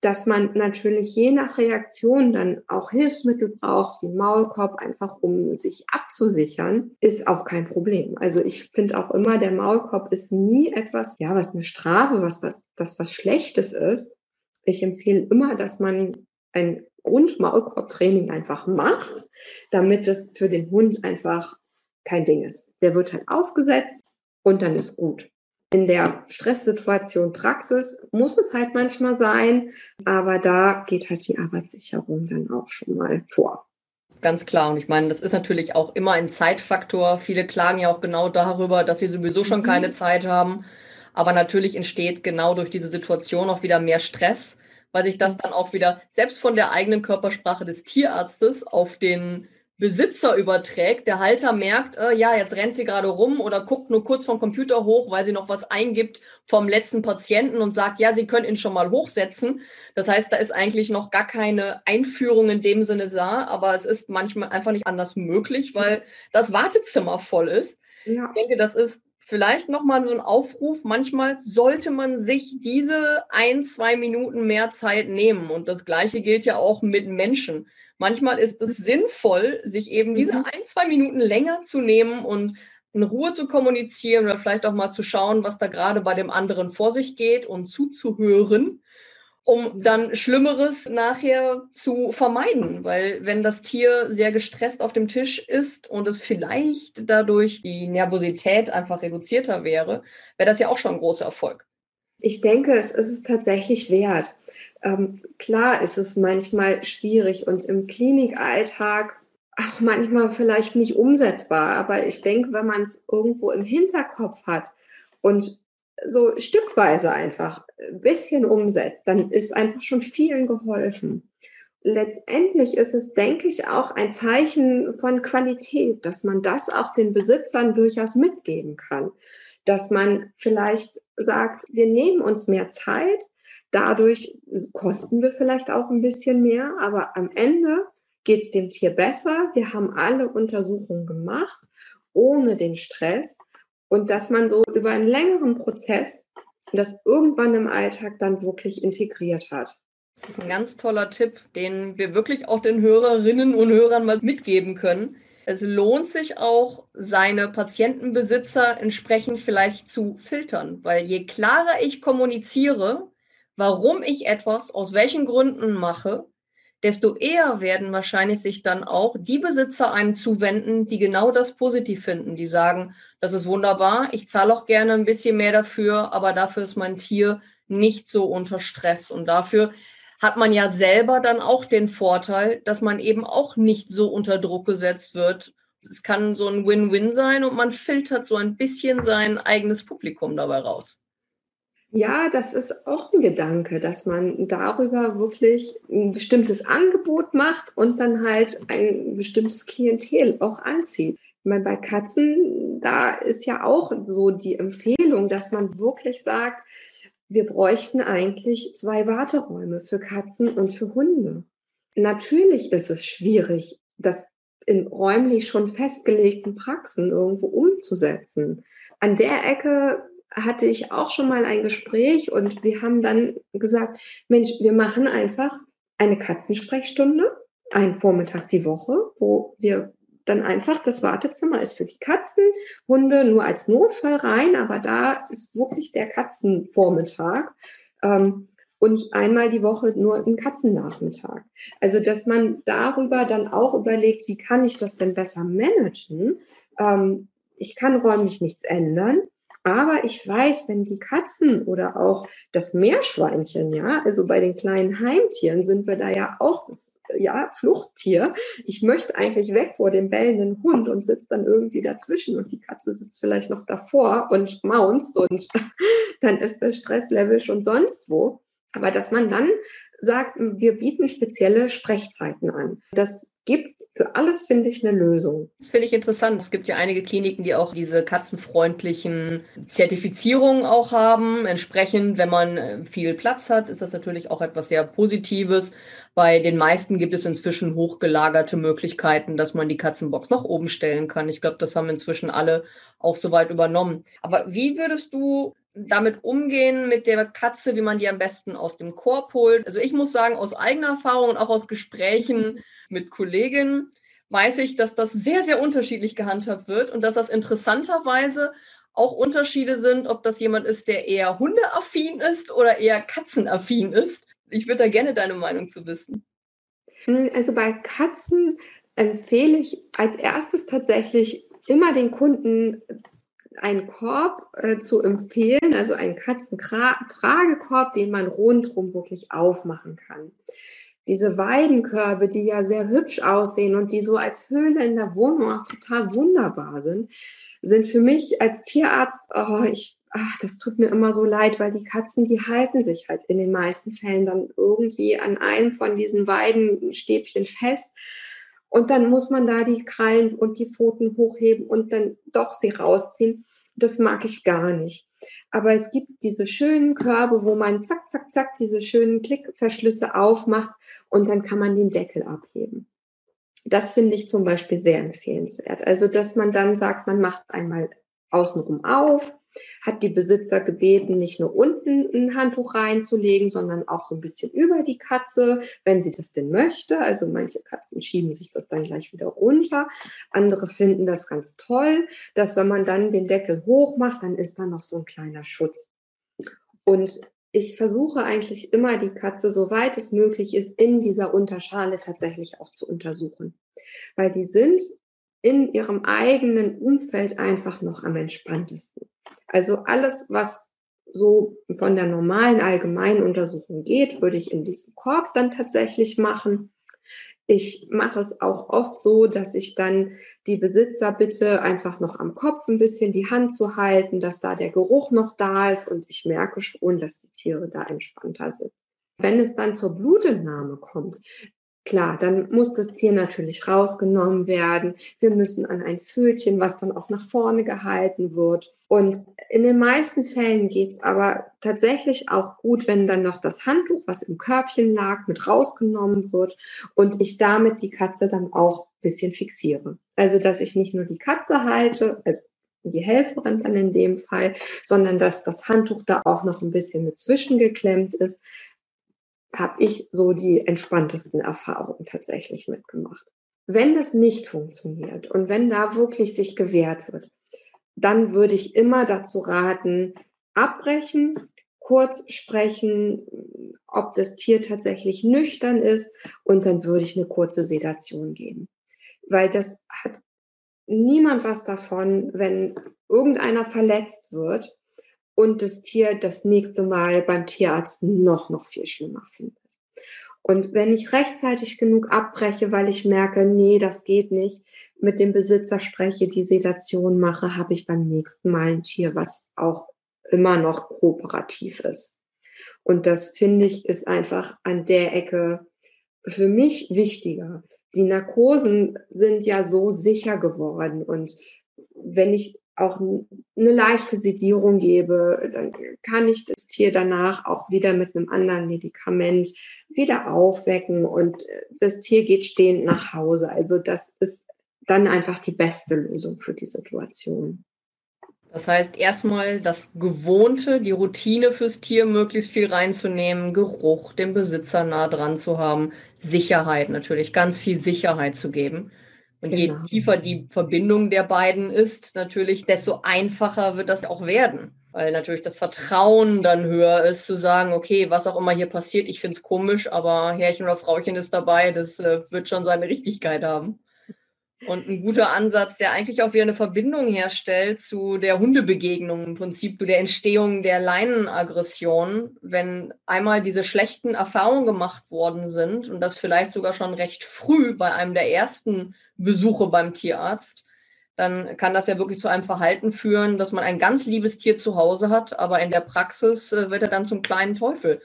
dass man natürlich je nach Reaktion dann auch Hilfsmittel braucht, wie Maulkorb, einfach um sich abzusichern, ist auch kein Problem. Also ich finde auch immer, der Maulkorb ist nie etwas, ja, was eine Strafe, was, was, das was Schlechtes ist. Ich empfehle immer, dass man ein Grundmaulkorbtraining einfach macht, damit es für den Hund einfach kein Ding ist. Der wird halt aufgesetzt und dann ist gut in der Stresssituation Praxis muss es halt manchmal sein, aber da geht halt die Arbeitssicherung dann auch schon mal vor. Ganz klar. Und ich meine, das ist natürlich auch immer ein Zeitfaktor. Viele klagen ja auch genau darüber, dass sie sowieso schon mhm. keine Zeit haben. Aber natürlich entsteht genau durch diese Situation auch wieder mehr Stress, weil sich das mhm. dann auch wieder selbst von der eigenen Körpersprache des Tierarztes auf den Besitzer überträgt. Der Halter merkt, äh, ja, jetzt rennt sie gerade rum oder guckt nur kurz vom Computer hoch, weil sie noch was eingibt vom letzten Patienten und sagt, ja, sie können ihn schon mal hochsetzen. Das heißt, da ist eigentlich noch gar keine Einführung in dem Sinne da, aber es ist manchmal einfach nicht anders möglich, weil das Wartezimmer voll ist. Ja. Ich denke, das ist vielleicht nochmal so ein Aufruf. Manchmal sollte man sich diese ein, zwei Minuten mehr Zeit nehmen. Und das Gleiche gilt ja auch mit Menschen Manchmal ist es sinnvoll, sich eben diese mhm. ein, zwei Minuten länger zu nehmen und in Ruhe zu kommunizieren oder vielleicht auch mal zu schauen, was da gerade bei dem anderen vor sich geht und zuzuhören, um dann Schlimmeres nachher zu vermeiden. Weil wenn das Tier sehr gestresst auf dem Tisch ist und es vielleicht dadurch die Nervosität einfach reduzierter wäre, wäre das ja auch schon ein großer Erfolg. Ich denke, es ist es tatsächlich wert. Ähm, klar ist es manchmal schwierig und im Klinikalltag auch manchmal vielleicht nicht umsetzbar. Aber ich denke, wenn man es irgendwo im Hinterkopf hat und so stückweise einfach ein bisschen umsetzt, dann ist einfach schon vielen geholfen. Letztendlich ist es, denke ich, auch ein Zeichen von Qualität, dass man das auch den Besitzern durchaus mitgeben kann. Dass man vielleicht sagt, wir nehmen uns mehr Zeit, Dadurch kosten wir vielleicht auch ein bisschen mehr, aber am Ende geht es dem Tier besser. Wir haben alle Untersuchungen gemacht, ohne den Stress. Und dass man so über einen längeren Prozess das irgendwann im Alltag dann wirklich integriert hat. Das ist ein ganz toller Tipp, den wir wirklich auch den Hörerinnen und Hörern mal mitgeben können. Es lohnt sich auch, seine Patientenbesitzer entsprechend vielleicht zu filtern, weil je klarer ich kommuniziere, warum ich etwas aus welchen Gründen mache, desto eher werden wahrscheinlich sich dann auch die Besitzer einem zuwenden, die genau das positiv finden, die sagen, das ist wunderbar, ich zahle auch gerne ein bisschen mehr dafür, aber dafür ist mein Tier nicht so unter Stress und dafür hat man ja selber dann auch den Vorteil, dass man eben auch nicht so unter Druck gesetzt wird. Es kann so ein Win-Win sein und man filtert so ein bisschen sein eigenes Publikum dabei raus. Ja, das ist auch ein Gedanke, dass man darüber wirklich ein bestimmtes Angebot macht und dann halt ein bestimmtes Klientel auch anzieht. Ich meine, bei Katzen, da ist ja auch so die Empfehlung, dass man wirklich sagt, wir bräuchten eigentlich zwei Warteräume für Katzen und für Hunde. Natürlich ist es schwierig, das in räumlich schon festgelegten Praxen irgendwo umzusetzen. An der Ecke hatte ich auch schon mal ein Gespräch und wir haben dann gesagt, Mensch, wir machen einfach eine Katzensprechstunde, einen Vormittag die Woche, wo wir dann einfach das Wartezimmer ist für die Katzen, Hunde nur als Notfall rein, aber da ist wirklich der Katzenvormittag. Ähm, und einmal die Woche nur ein Katzennachmittag. Also, dass man darüber dann auch überlegt, wie kann ich das denn besser managen? Ähm, ich kann räumlich nichts ändern. Aber ich weiß, wenn die Katzen oder auch das Meerschweinchen, ja, also bei den kleinen Heimtieren sind wir da ja auch das ja, Fluchttier. Ich möchte eigentlich weg vor dem bellenden Hund und sitze dann irgendwie dazwischen und die Katze sitzt vielleicht noch davor und maunzt und dann ist das Stresslevel schon sonst wo. Aber dass man dann sagt, wir bieten spezielle Sprechzeiten an. Das gibt für alles, finde ich, eine Lösung. Das finde ich interessant. Es gibt ja einige Kliniken, die auch diese katzenfreundlichen Zertifizierungen auch haben. Entsprechend, wenn man äh, viel Platz hat, ist das natürlich auch etwas sehr Positives. Bei den meisten gibt es inzwischen hochgelagerte Möglichkeiten, dass man die Katzenbox nach oben stellen kann. Ich glaube, das haben inzwischen alle auch soweit übernommen. Aber wie würdest du damit umgehen mit der Katze, wie man die am besten aus dem Korb holt? Also ich muss sagen, aus eigener Erfahrung und auch aus Gesprächen mit Kolleginnen weiß ich, dass das sehr, sehr unterschiedlich gehandhabt wird und dass das interessanterweise auch Unterschiede sind, ob das jemand ist, der eher hundeaffin ist oder eher katzenaffin ist. Ich würde da gerne deine Meinung zu wissen. Hm, also bei Katzen empfehle ich als erstes tatsächlich immer den Kunden einen Korb äh, zu empfehlen, also einen Katzentragekorb, den man rundherum wirklich aufmachen kann diese Weidenkörbe, die ja sehr hübsch aussehen und die so als Höhle in der Wohnung auch total wunderbar sind, sind für mich als Tierarzt, oh, ich, ach, das tut mir immer so leid, weil die Katzen, die halten sich halt in den meisten Fällen dann irgendwie an einem von diesen Weidenstäbchen fest. Und dann muss man da die Krallen und die Pfoten hochheben und dann doch sie rausziehen. Das mag ich gar nicht. Aber es gibt diese schönen Körbe, wo man zack, zack, zack diese schönen Klickverschlüsse aufmacht und dann kann man den Deckel abheben. Das finde ich zum Beispiel sehr empfehlenswert. Also, dass man dann sagt, man macht einmal außenrum auf, hat die Besitzer gebeten, nicht nur unten ein Handtuch reinzulegen, sondern auch so ein bisschen über die Katze, wenn sie das denn möchte. Also manche Katzen schieben sich das dann gleich wieder runter. Andere finden das ganz toll, dass wenn man dann den Deckel hoch macht, dann ist da noch so ein kleiner Schutz. Und ich versuche eigentlich immer die Katze, soweit es möglich ist, in dieser Unterschale tatsächlich auch zu untersuchen. Weil die sind in ihrem eigenen Umfeld einfach noch am entspanntesten. Also alles, was so von der normalen allgemeinen Untersuchung geht, würde ich in diesem Korb dann tatsächlich machen. Ich mache es auch oft so, dass ich dann die Besitzer bitte einfach noch am Kopf ein bisschen die Hand zu halten, dass da der Geruch noch da ist und ich merke schon, dass die Tiere da entspannter sind. Wenn es dann zur Blutentnahme kommt, Klar, dann muss das Tier natürlich rausgenommen werden. Wir müssen an ein Pfötchen, was dann auch nach vorne gehalten wird. Und in den meisten Fällen geht's aber tatsächlich auch gut, wenn dann noch das Handtuch, was im Körbchen lag, mit rausgenommen wird und ich damit die Katze dann auch ein bisschen fixiere. Also, dass ich nicht nur die Katze halte, also die Helferin dann in dem Fall, sondern dass das Handtuch da auch noch ein bisschen mit zwischengeklemmt ist, habe ich so die entspanntesten Erfahrungen tatsächlich mitgemacht. Wenn das nicht funktioniert und wenn da wirklich sich gewehrt wird, dann würde ich immer dazu raten, abbrechen, kurz sprechen, ob das Tier tatsächlich nüchtern ist und dann würde ich eine kurze Sedation geben. Weil das hat niemand was davon, wenn irgendeiner verletzt wird und das Tier das nächste Mal beim Tierarzt noch, noch viel schlimmer findet. Und wenn ich rechtzeitig genug abbreche, weil ich merke, nee, das geht nicht, mit dem Besitzer spreche, die Sedation mache, habe ich beim nächsten Mal ein Tier, was auch immer noch kooperativ ist. Und das finde ich ist einfach an der Ecke für mich wichtiger. Die Narkosen sind ja so sicher geworden und wenn ich auch eine leichte Sedierung gebe, dann kann ich das Tier danach auch wieder mit einem anderen Medikament wieder aufwecken und äh, das Tier geht stehend nach Hause. Also das ist dann einfach die beste Lösung für die Situation. Das heißt, erstmal das Gewohnte, die Routine fürs Tier möglichst viel reinzunehmen, Geruch, dem Besitzer nah dran zu haben, Sicherheit natürlich, ganz viel Sicherheit zu geben. Und genau. je tiefer die Verbindung der beiden ist, natürlich, desto einfacher wird das auch werden. Weil natürlich das Vertrauen dann höher ist, zu sagen, okay, was auch immer hier passiert, ich finde es komisch, aber Herrchen oder Frauchen ist dabei, das äh, wird schon seine Richtigkeit haben. Und ein guter Ansatz, der eigentlich auch wieder eine Verbindung herstellt zu der Hundebegegnung, im Prinzip zu der Entstehung der Leinenaggression, wenn einmal diese schlechten Erfahrungen gemacht worden sind und das vielleicht sogar schon recht früh bei einem der ersten Besuche beim Tierarzt, dann kann das ja wirklich zu einem Verhalten führen, dass man ein ganz liebes Tier zu Hause hat, aber in der Praxis äh, wird er dann zum kleinen Teufel.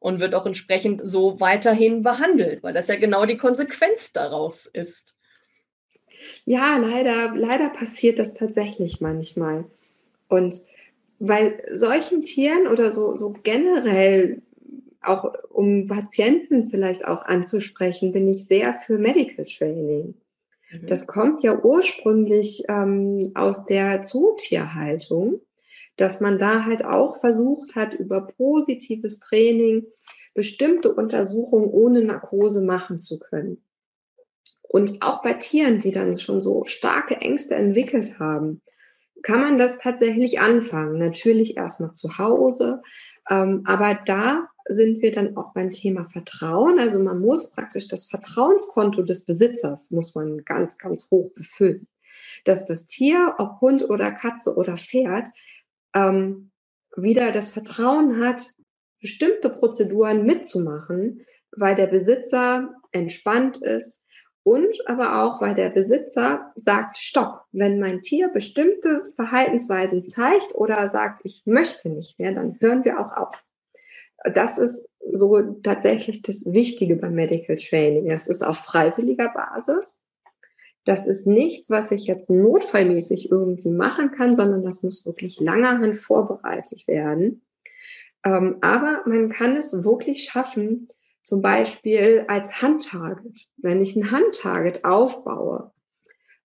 und wird auch entsprechend so weiterhin behandelt, weil das ja genau die Konsequenz daraus ist. Ja, leider, leider passiert das tatsächlich manchmal. Und bei solchen Tieren oder so, so generell, auch um Patienten vielleicht auch anzusprechen, bin ich sehr für Medical Training. Mhm. Das kommt ja ursprünglich ähm, aus der Zootierhaltung, dass man da halt auch versucht hat, über positives Training bestimmte Untersuchungen ohne Narkose machen zu können. Und auch bei Tieren, die dann schon so starke Ängste entwickelt haben, kann man das tatsächlich anfangen. Natürlich erstmal zu Hause, ähm, aber da sind wir dann auch beim Thema Vertrauen. Also man muss praktisch das Vertrauenskonto des Besitzers muss man ganz, ganz hoch befüllen. Dass das Tier, ob Hund oder Katze oder Pferd, ähm, wieder das Vertrauen hat, bestimmte Prozeduren mitzumachen, weil der Besitzer entspannt ist, und aber auch, weil der Besitzer sagt, stopp, wenn mein Tier bestimmte Verhaltensweisen zeigt oder sagt, ich möchte nicht mehr, dann hören wir auch auf. Das ist so tatsächlich das Wichtige beim Medical Training. Es ist auf freiwilliger Basis. Das ist nichts, was ich jetzt notfallmäßig irgendwie machen kann, sondern das muss wirklich langerhand vorbereitet werden. Ähm, aber man kann es wirklich schaffen, zum Beispiel als Handtarget. Wenn ich ein Handtarget aufbaue,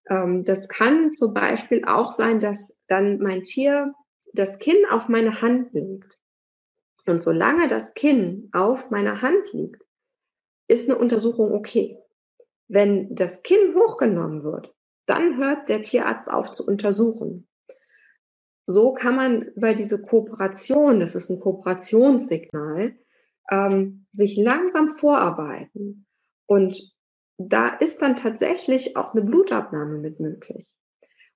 ähm, das kann zum Beispiel auch sein, dass dann mein Tier das Kinn auf meine Hand legt. Und solange das Kinn auf meiner Hand liegt, ist eine Untersuchung okay. Wenn das Kinn hochgenommen wird, dann hört der Tierarzt auf zu untersuchen. So kann man über diese Kooperation, das ist ein Kooperationssignal, ähm, sich langsam vorarbeiten. Und da ist dann tatsächlich auch eine Blutabnahme mit möglich.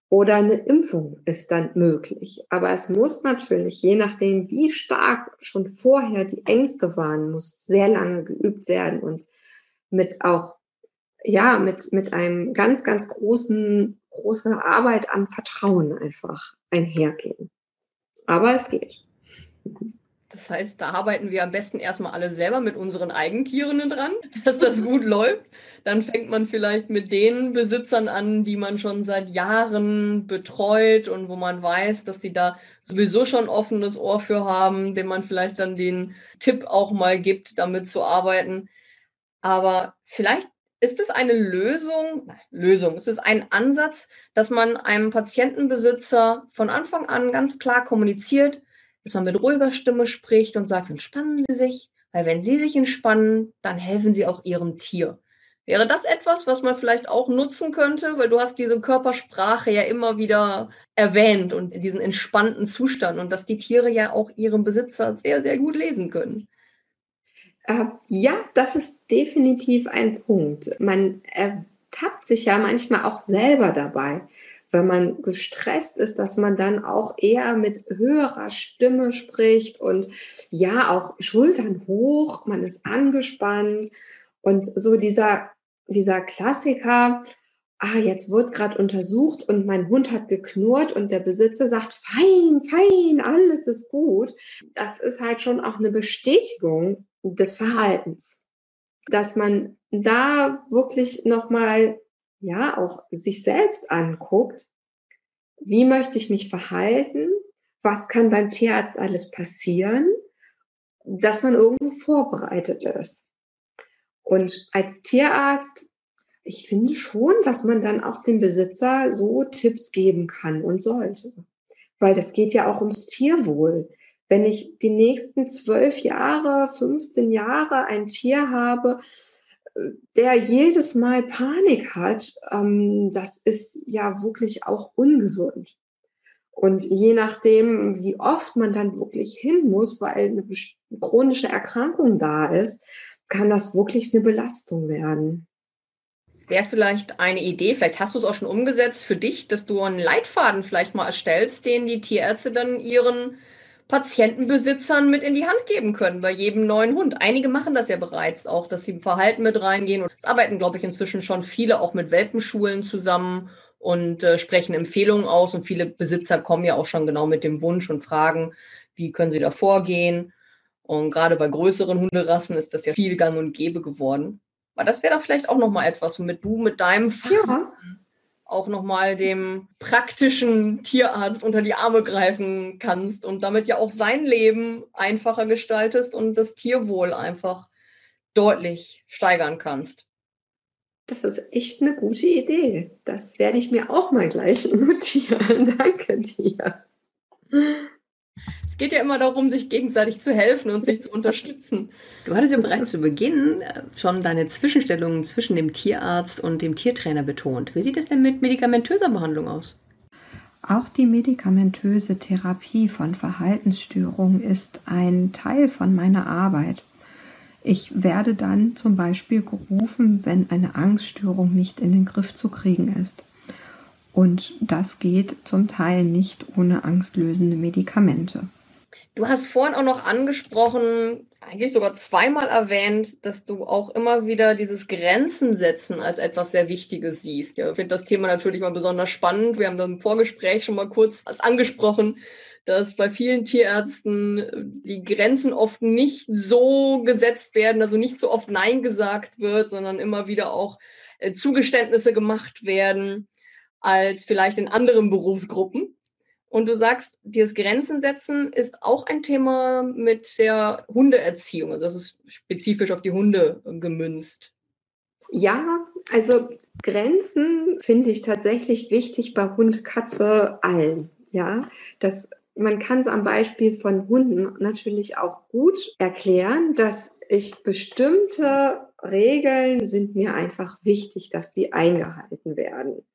Oder eine Impfung ist dann möglich. Aber es muss natürlich, je nachdem, wie stark schon vorher die Ängste waren, muss sehr lange geübt werden und mit auch, ja, mit, mit einem ganz, ganz großen, großer Arbeit an Vertrauen einfach einhergehen. Aber es geht. Das heißt, da arbeiten wir am besten erstmal alle selber mit unseren Eigentieren dran, dass das gut läuft. Dann fängt man vielleicht mit den Besitzern an, die man schon seit Jahren betreut und wo man weiß, dass sie da sowieso schon offenes Ohr für haben, dem man vielleicht dann den Tipp auch mal gibt, damit zu arbeiten. Aber vielleicht ist es eine Lösung, Lösung, ist es ein Ansatz, dass man einem Patientenbesitzer von Anfang an ganz klar kommuniziert, dass man mit ruhiger Stimme spricht und sagt, entspannen Sie sich, weil wenn Sie sich entspannen, dann helfen Sie auch Ihrem Tier. Wäre das etwas, was man vielleicht auch nutzen könnte? Weil du hast diese Körpersprache ja immer wieder erwähnt und diesen entspannten Zustand und dass die Tiere ja auch ihren Besitzer sehr, sehr gut lesen können. Äh, ja, das ist definitiv ein Punkt. Man ertappt sich ja manchmal auch selber dabei wenn man gestresst ist, dass man dann auch eher mit höherer Stimme spricht und ja, auch Schultern hoch, man ist angespannt und so dieser, dieser Klassiker, ah, jetzt wird gerade untersucht und mein Hund hat geknurrt und der Besitzer sagt, fein, fein, alles ist gut. Das ist halt schon auch eine Bestätigung des Verhaltens, dass man da wirklich nochmal ja auch sich selbst anguckt, wie möchte ich mich verhalten, was kann beim Tierarzt alles passieren, dass man irgendwo vorbereitet ist. Und als Tierarzt, ich finde schon, dass man dann auch dem Besitzer so Tipps geben kann und sollte. Weil das geht ja auch ums Tierwohl. Wenn ich die nächsten zwölf Jahre, 15 Jahre ein Tier habe, der jedes Mal Panik hat, ähm, das ist ja wirklich auch ungesund. Und je nachdem, wie oft man dann wirklich hin muss, weil eine chronische Erkrankung da ist, kann das wirklich eine Belastung werden. Wäre vielleicht eine Idee, vielleicht hast du es auch schon umgesetzt für dich, dass du einen Leitfaden vielleicht mal erstellst, den die Tierärzte dann ihren Patientenbesitzern mit in die Hand geben können bei jedem neuen Hund. Einige machen das ja bereits auch, dass sie im Verhalten mit reingehen. Und es arbeiten, glaube ich, inzwischen schon viele auch mit Welpenschulen zusammen und äh, sprechen Empfehlungen aus. Und viele Besitzer kommen ja auch schon genau mit dem Wunsch und fragen, wie können sie da vorgehen. Und gerade bei größeren Hunderassen ist das ja viel gang und gäbe geworden. Aber das wäre doch vielleicht auch nochmal etwas, womit du mit deinem Fach ja. Auch nochmal dem praktischen Tierarzt unter die Arme greifen kannst und damit ja auch sein Leben einfacher gestaltest und das Tierwohl einfach deutlich steigern kannst. Das ist echt eine gute Idee. Das werde ich mir auch mal gleich notieren. Danke dir. Es geht ja immer darum, sich gegenseitig zu helfen und sich zu unterstützen. Du hattest ja bereits zu Beginn äh, schon deine Zwischenstellungen zwischen dem Tierarzt und dem Tiertrainer betont. Wie sieht es denn mit medikamentöser Behandlung aus? Auch die medikamentöse Therapie von Verhaltensstörungen ist ein Teil von meiner Arbeit. Ich werde dann zum Beispiel gerufen, wenn eine Angststörung nicht in den Griff zu kriegen ist. Und das geht zum Teil nicht ohne angstlösende Medikamente. Du hast vorhin auch noch angesprochen, eigentlich sogar zweimal erwähnt, dass du auch immer wieder dieses Grenzen setzen als etwas sehr Wichtiges siehst. Ja, ich finde das Thema natürlich mal besonders spannend. Wir haben da im Vorgespräch schon mal kurz angesprochen, dass bei vielen Tierärzten äh, die Grenzen oft nicht so gesetzt werden, also nicht so oft Nein gesagt wird, sondern immer wieder auch äh, Zugeständnisse gemacht werden als vielleicht in anderen Berufsgruppen. Und du sagst, dieses Grenzen setzen ist auch ein Thema mit der Hundeerziehung. Also das ist spezifisch auf die Hunde gemünzt. Ja, also Grenzen finde ich tatsächlich wichtig bei Hund, Katze, allen. Ja, das man kann es am Beispiel von Hunden natürlich auch gut erklären, dass ich bestimmte Regeln sind mir einfach wichtig, dass die eingehalten werden.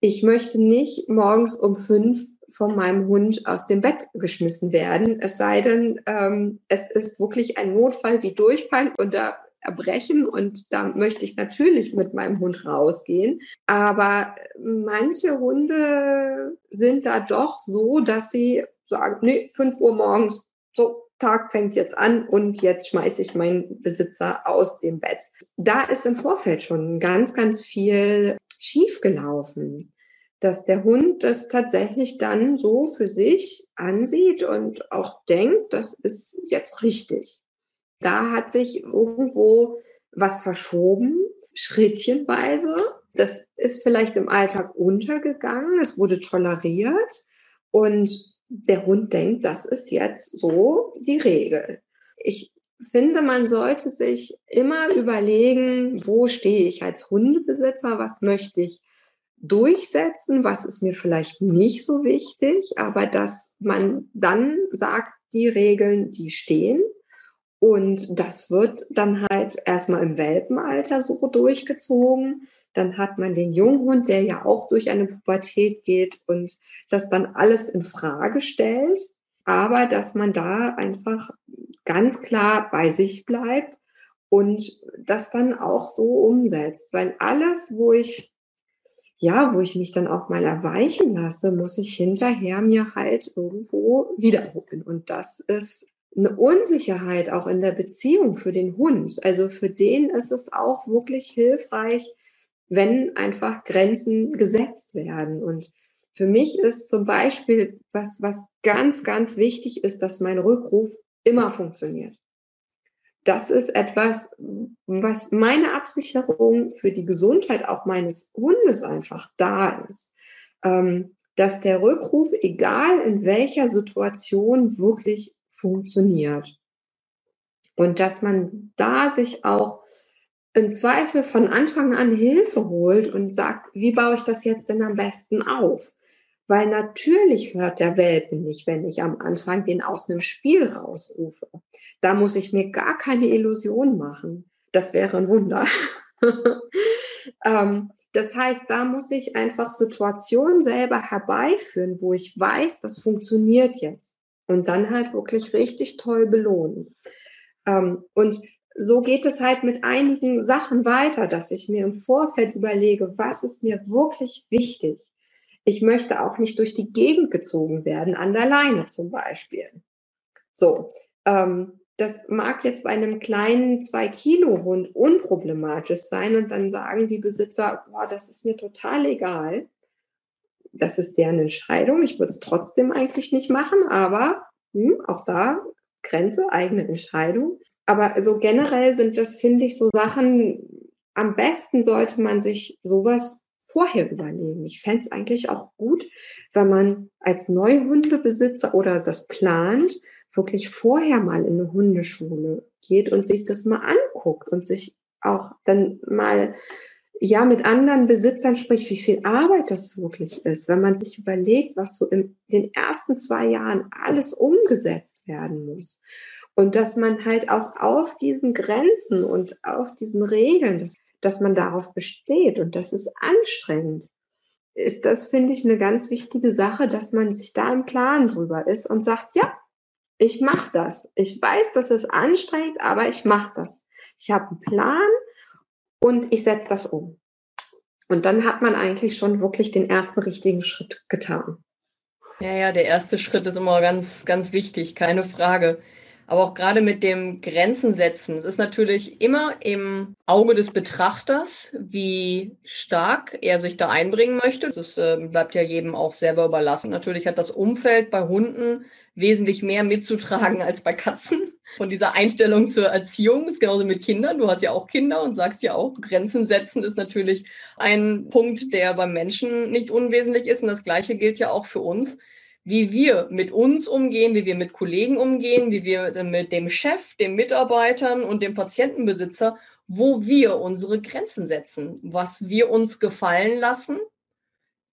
Ich möchte nicht morgens um fünf von meinem Hund aus dem Bett geschmissen werden, es sei denn, ähm, es ist wirklich ein Notfall wie Durchfall da erbrechen und da möchte ich natürlich mit meinem Hund rausgehen. Aber manche Hunde sind da doch so, dass sie sagen, nee, 5 Uhr morgens, so, Tag fängt jetzt an und jetzt schmeiße ich meinen Besitzer aus dem Bett. Da ist im Vorfeld schon ganz, ganz viel schiefgelaufen, dass der Hund das tatsächlich dann so für sich ansieht und auch denkt, das ist jetzt richtig. Da hat sich irgendwo was verschoben, schrittchenweise. Das ist vielleicht im Alltag untergegangen, es wurde toleriert und der Hund denkt, das ist jetzt so die Regel. Ich finde, man sollte sich immer überlegen, wo stehe ich als Hundebesitzer, was möchte ich durchsetzen, was ist mir vielleicht nicht so wichtig, aber dass man dann sagt, die Regeln, die stehen. Und das wird dann halt erstmal im Welpenalter so durchgezogen. Dann hat man den Junghund, der ja auch durch eine Pubertät geht und das dann alles in Frage stellt. Aber dass man da einfach ganz klar bei sich bleibt und das dann auch so umsetzt. Weil alles, wo ich, ja, wo ich mich dann auch mal erweichen lasse, muss ich hinterher mir halt irgendwo wiederholen. Und das ist eine Unsicherheit auch in der Beziehung für den Hund. Also für den ist es auch wirklich hilfreich, wenn einfach Grenzen gesetzt werden. Und für mich ist zum Beispiel, was, was ganz, ganz wichtig ist, dass mein Rückruf immer funktioniert. Das ist etwas, was meine Absicherung für die Gesundheit auch meines Hundes einfach da ist. Ähm, dass der Rückruf, egal in welcher Situation, wirklich funktioniert. Und dass man da sich auch im Zweifel von Anfang an Hilfe holt und sagt, wie baue ich das jetzt denn am besten auf? Weil natürlich hört der Welpen nicht, wenn ich am Anfang den aus einem Spiel rausrufe. Da muss ich mir gar keine Illusion machen. Das wäre ein Wunder. ähm, das heißt, da muss ich einfach Situationen selber herbeiführen, wo ich weiß, das funktioniert jetzt. Und dann halt wirklich richtig toll belohnen. Ähm, und so geht es halt mit einigen Sachen weiter, dass ich mir im Vorfeld überlege, was ist mir wirklich wichtig. Ich möchte auch nicht durch die Gegend gezogen werden, an der Leine zum Beispiel. So, ähm, das mag jetzt bei einem kleinen zwei Kilo Hund unproblematisch sein und dann sagen die Besitzer, boah, das ist mir total egal. Das ist deren Entscheidung. Ich würde es trotzdem eigentlich nicht machen, aber hm, auch da Grenze, eigene Entscheidung. Aber so generell sind das, finde ich, so Sachen, am besten sollte man sich sowas vorher überlegen. Ich fände es eigentlich auch gut, wenn man als Neuhundebesitzer oder das plant, wirklich vorher mal in eine Hundeschule geht und sich das mal anguckt und sich auch dann mal ja mit anderen Besitzern spricht, wie viel Arbeit das wirklich ist, wenn man sich überlegt, was so in den ersten zwei Jahren alles umgesetzt werden muss. Und dass man halt auch auf diesen Grenzen und auf diesen Regeln, dass, dass man darauf besteht und das ist anstrengend, ist das, finde ich, eine ganz wichtige Sache, dass man sich da im Klaren drüber ist und sagt, ja, ich mache das. Ich weiß, das ist anstrengend, aber ich mache das. Ich habe einen Plan und ich setze das um. Und dann hat man eigentlich schon wirklich den ersten richtigen Schritt getan. Ja, ja, der erste Schritt ist immer ganz, ganz wichtig, keine Frage. Aber auch gerade mit dem Grenzen setzen. Es ist natürlich immer im Auge des Betrachters, wie stark er sich da einbringen möchte. Das äh, bleibt ja jedem auch selber überlassen. Natürlich hat das Umfeld bei Hunden wesentlich mehr mitzutragen als bei Katzen. Von dieser Einstellung zur Erziehung ist genauso mit Kindern. Du hast ja auch Kinder und sagst ja auch, Grenzen setzen ist natürlich ein Punkt, der beim Menschen nicht unwesentlich ist. Und das Gleiche gilt ja auch für uns wie wir mit uns umgehen, wie wir mit Kollegen umgehen, wie wir mit dem Chef, den Mitarbeitern und dem Patientenbesitzer, wo wir unsere Grenzen setzen, was wir uns gefallen lassen.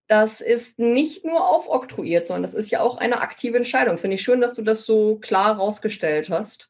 Das ist nicht nur aufoktroyiert, sondern das ist ja auch eine aktive Entscheidung. Finde ich schön, dass du das so klar rausgestellt hast,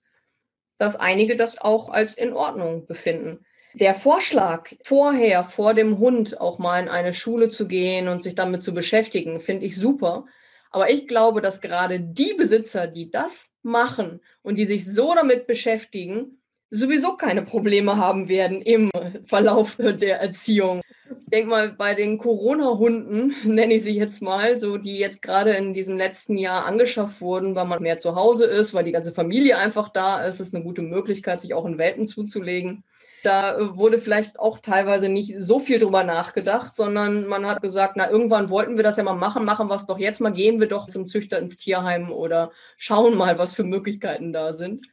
dass einige das auch als in Ordnung befinden. Der Vorschlag, vorher vor dem Hund auch mal in eine Schule zu gehen und sich damit zu beschäftigen, finde ich super aber ich glaube, dass gerade die Besitzer, die das machen und die sich so damit beschäftigen, sowieso keine Probleme haben werden im Verlauf der Erziehung. Ich denke mal, bei den Corona-Hunden, nenne ich sie jetzt mal, so die jetzt gerade in diesem letzten Jahr angeschafft wurden, weil man mehr zu Hause ist, weil die ganze Familie einfach da ist, ist eine gute Möglichkeit, sich auch in Welten zuzulegen. Da äh, wurde vielleicht auch teilweise nicht so viel drüber nachgedacht, sondern man hat gesagt, na, irgendwann wollten wir das ja mal machen, machen wir es doch jetzt mal, gehen wir doch zum Züchter ins Tierheim oder schauen mal, was für Möglichkeiten da sind.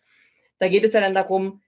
Da geht es ja dann darum,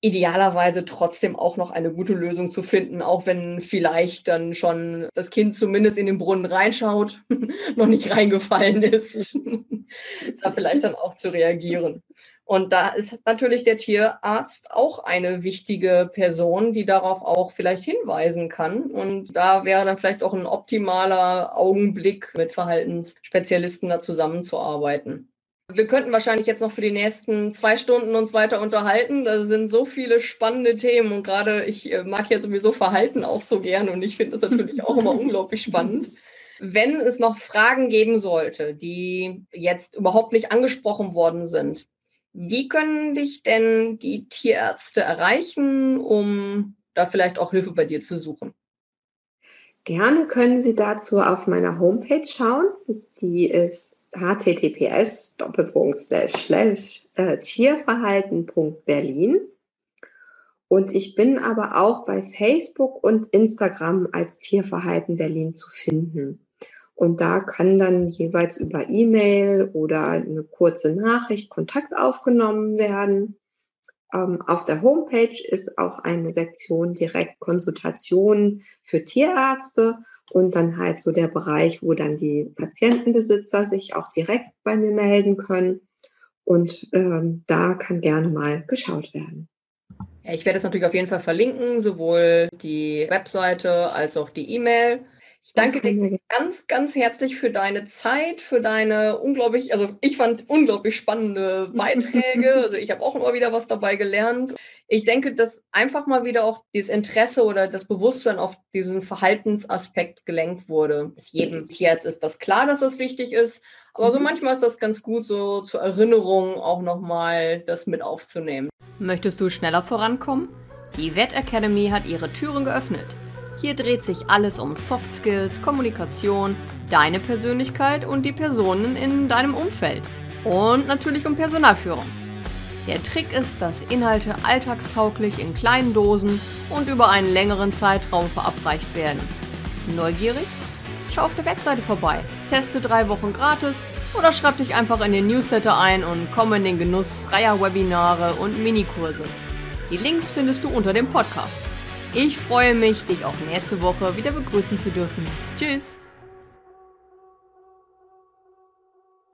idealerweise trotzdem auch noch eine gute Lösung zu finden, auch wenn vielleicht dann schon das Kind zumindest in den Brunnen reinschaut, noch nicht reingefallen ist, da vielleicht dann auch zu reagieren. Und da ist natürlich der Tierarzt auch eine wichtige Person, die darauf auch vielleicht hinweisen kann. Und da wäre dann vielleicht auch ein optimaler Augenblick, mit Verhaltensspezialisten da zusammenzuarbeiten. Wir könnten wahrscheinlich jetzt noch für die nächsten zwei Stunden uns weiter unterhalten. Da sind so viele spannende Themen und gerade ich äh, mag ja sowieso Verhalten auch so gern und ich finde das natürlich auch immer unglaublich spannend. Wenn es noch Fragen geben sollte, die jetzt überhaupt nicht angesprochen worden sind, wie können dich denn die Tierärzte erreichen, um da vielleicht auch Hilfe bei dir zu suchen? Gerne können Sie dazu auf meiner Homepage schauen. Die ist https äh, tierverhalten.berlin. Und ich bin aber auch bei Facebook und Instagram als Tierverhalten Berlin zu finden. Und da kann dann jeweils über E-Mail oder eine kurze Nachricht Kontakt aufgenommen werden. Ähm, auf der Homepage ist auch eine Sektion Direktkonsultation für Tierärzte und dann halt so der Bereich, wo dann die Patientenbesitzer sich auch direkt bei mir melden können. Und ähm, da kann gerne mal geschaut werden. Ja, ich werde es natürlich auf jeden Fall verlinken, sowohl die Webseite als auch die E-Mail. Ich danke dir ganz, ganz herzlich für deine Zeit, für deine unglaublich, also ich fand unglaublich spannende Beiträge. Also ich habe auch immer wieder was dabei gelernt. Ich denke, dass einfach mal wieder auch dieses Interesse oder das Bewusstsein auf diesen Verhaltensaspekt gelenkt wurde. Bis jedem Tierarzt ist das klar, dass das wichtig ist. Aber so mhm. manchmal ist das ganz gut, so zur Erinnerung auch nochmal das mit aufzunehmen. Möchtest du schneller vorankommen? Die Vet Academy hat ihre Türen geöffnet. Hier dreht sich alles um Soft Skills, Kommunikation, deine Persönlichkeit und die Personen in deinem Umfeld. Und natürlich um Personalführung. Der Trick ist, dass Inhalte alltagstauglich in kleinen Dosen und über einen längeren Zeitraum verabreicht werden. Neugierig? Schau auf der Webseite vorbei, teste drei Wochen gratis Oder schreib dich einfach in den Newsletter ein und komm in den Genuss freier Webinare und Minikurse. Die Links findest du unter dem Podcast. Ich freue mich, dich auch nächste Woche wieder begrüßen zu dürfen. Tschüss!